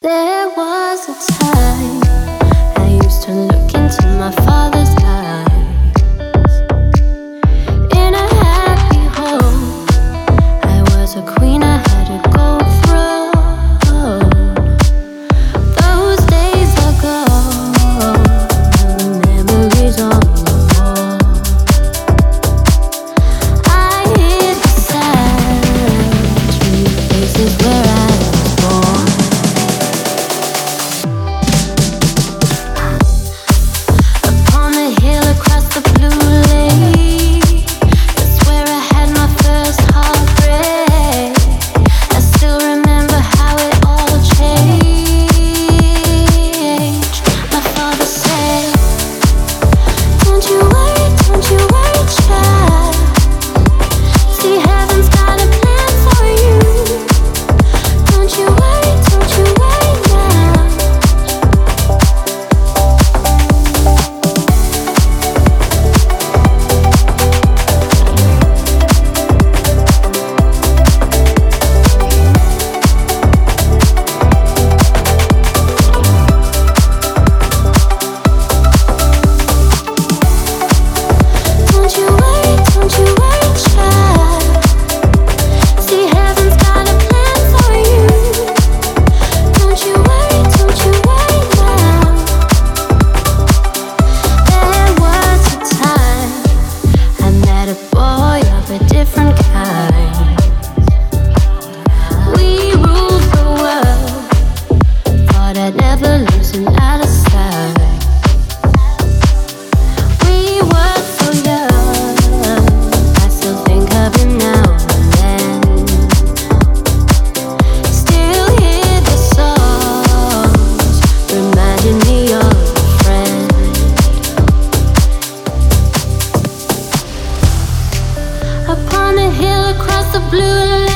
There was a time I used to look into my father's The blue light.